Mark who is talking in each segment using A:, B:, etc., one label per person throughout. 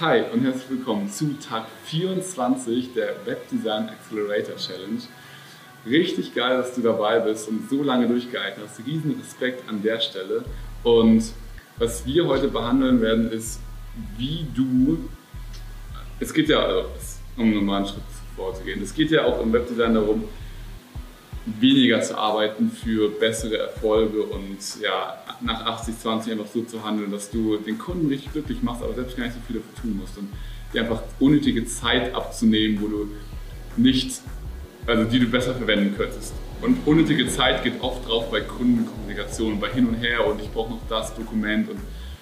A: Hi und herzlich willkommen zu Tag 24 der Webdesign Accelerator Challenge. Richtig geil, dass du dabei bist und so lange durchgehalten hast. Riesen Respekt an der Stelle. Und was wir heute behandeln werden, ist, wie du. Es geht ja, also, um nochmal einen Schritt vorzugehen, es geht ja auch im Webdesign darum, weniger zu arbeiten für bessere Erfolge und ja, nach 80-20 einfach so zu handeln, dass du den Kunden richtig glücklich machst, aber selbst gar nicht so viel dafür tun musst und dir einfach unnötige Zeit abzunehmen, wo du nicht, also die du besser verwenden könntest. Und unnötige Zeit geht oft drauf bei Kundenkommunikation, bei hin und her und ich brauche noch das Dokument und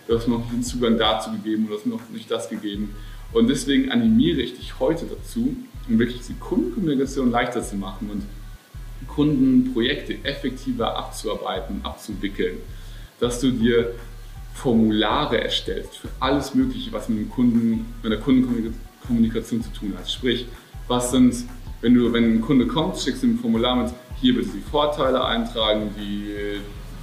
A: du hast mir noch nicht den Zugang dazu gegeben oder hast mir noch nicht das gegeben. Und deswegen animiere ich dich heute dazu, um wirklich die Kundenkommunikation leichter zu machen und Kundenprojekte effektiver abzuarbeiten, abzuwickeln, dass du dir Formulare erstellst für alles Mögliche, was mit, dem Kunden, mit der Kundenkommunikation zu tun hat. Sprich, was sind, wenn, du, wenn ein Kunde kommt, schickst du ein Formular mit, hier bitte die Vorteile eintragen, die,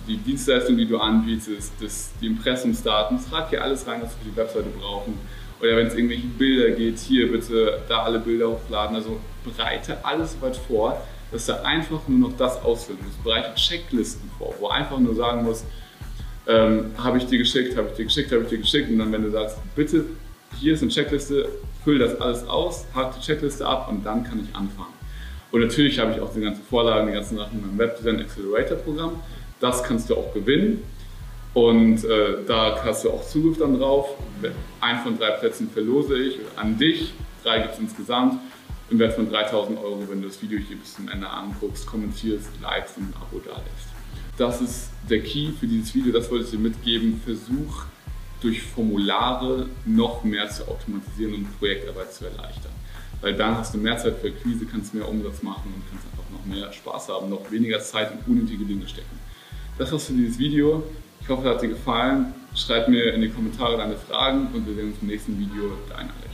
A: die Dienstleistung, die du anbietest, das, die Impressumsdaten, trag hier alles rein, was wir für die Webseite brauchen. Oder wenn es irgendwelche Bilder geht, hier bitte da alle Bilder hochladen. Also bereite alles weit vor, dass er einfach nur noch das ausfüllen muss. Bereite Checklisten vor, wo er einfach nur sagen muss, ähm, habe ich dir geschickt, habe ich dir geschickt, habe ich dir geschickt. Und dann, wenn du sagst, bitte, hier ist eine Checkliste, füll das alles aus, hake die Checkliste ab und dann kann ich anfangen. Und natürlich habe ich auch die ganzen Vorlagen, die ganzen Sachen in meinem Webdesign Accelerator Programm. Das kannst du auch gewinnen. Und äh, da hast du auch Zugriff dann drauf. Ein von drei Plätzen verlose ich an dich. Drei gibt es insgesamt im Wert von 3000 Euro, wenn du das Video hier bis zum Ende anguckst, kommentierst, likest und ein Abo da lässt. Das ist der Key für dieses Video, das wollte ich dir mitgeben. Versuch durch Formulare noch mehr zu automatisieren und Projektarbeit zu erleichtern. Weil dann hast du mehr Zeit für Akquise, kannst mehr Umsatz machen und kannst einfach noch mehr Spaß haben, noch weniger Zeit in unnötige Dinge stecken. Das war's für dieses Video. Ich hoffe, es hat dir gefallen. Schreib mir in die Kommentare deine Fragen und wir sehen uns im nächsten Video. Dein Alex.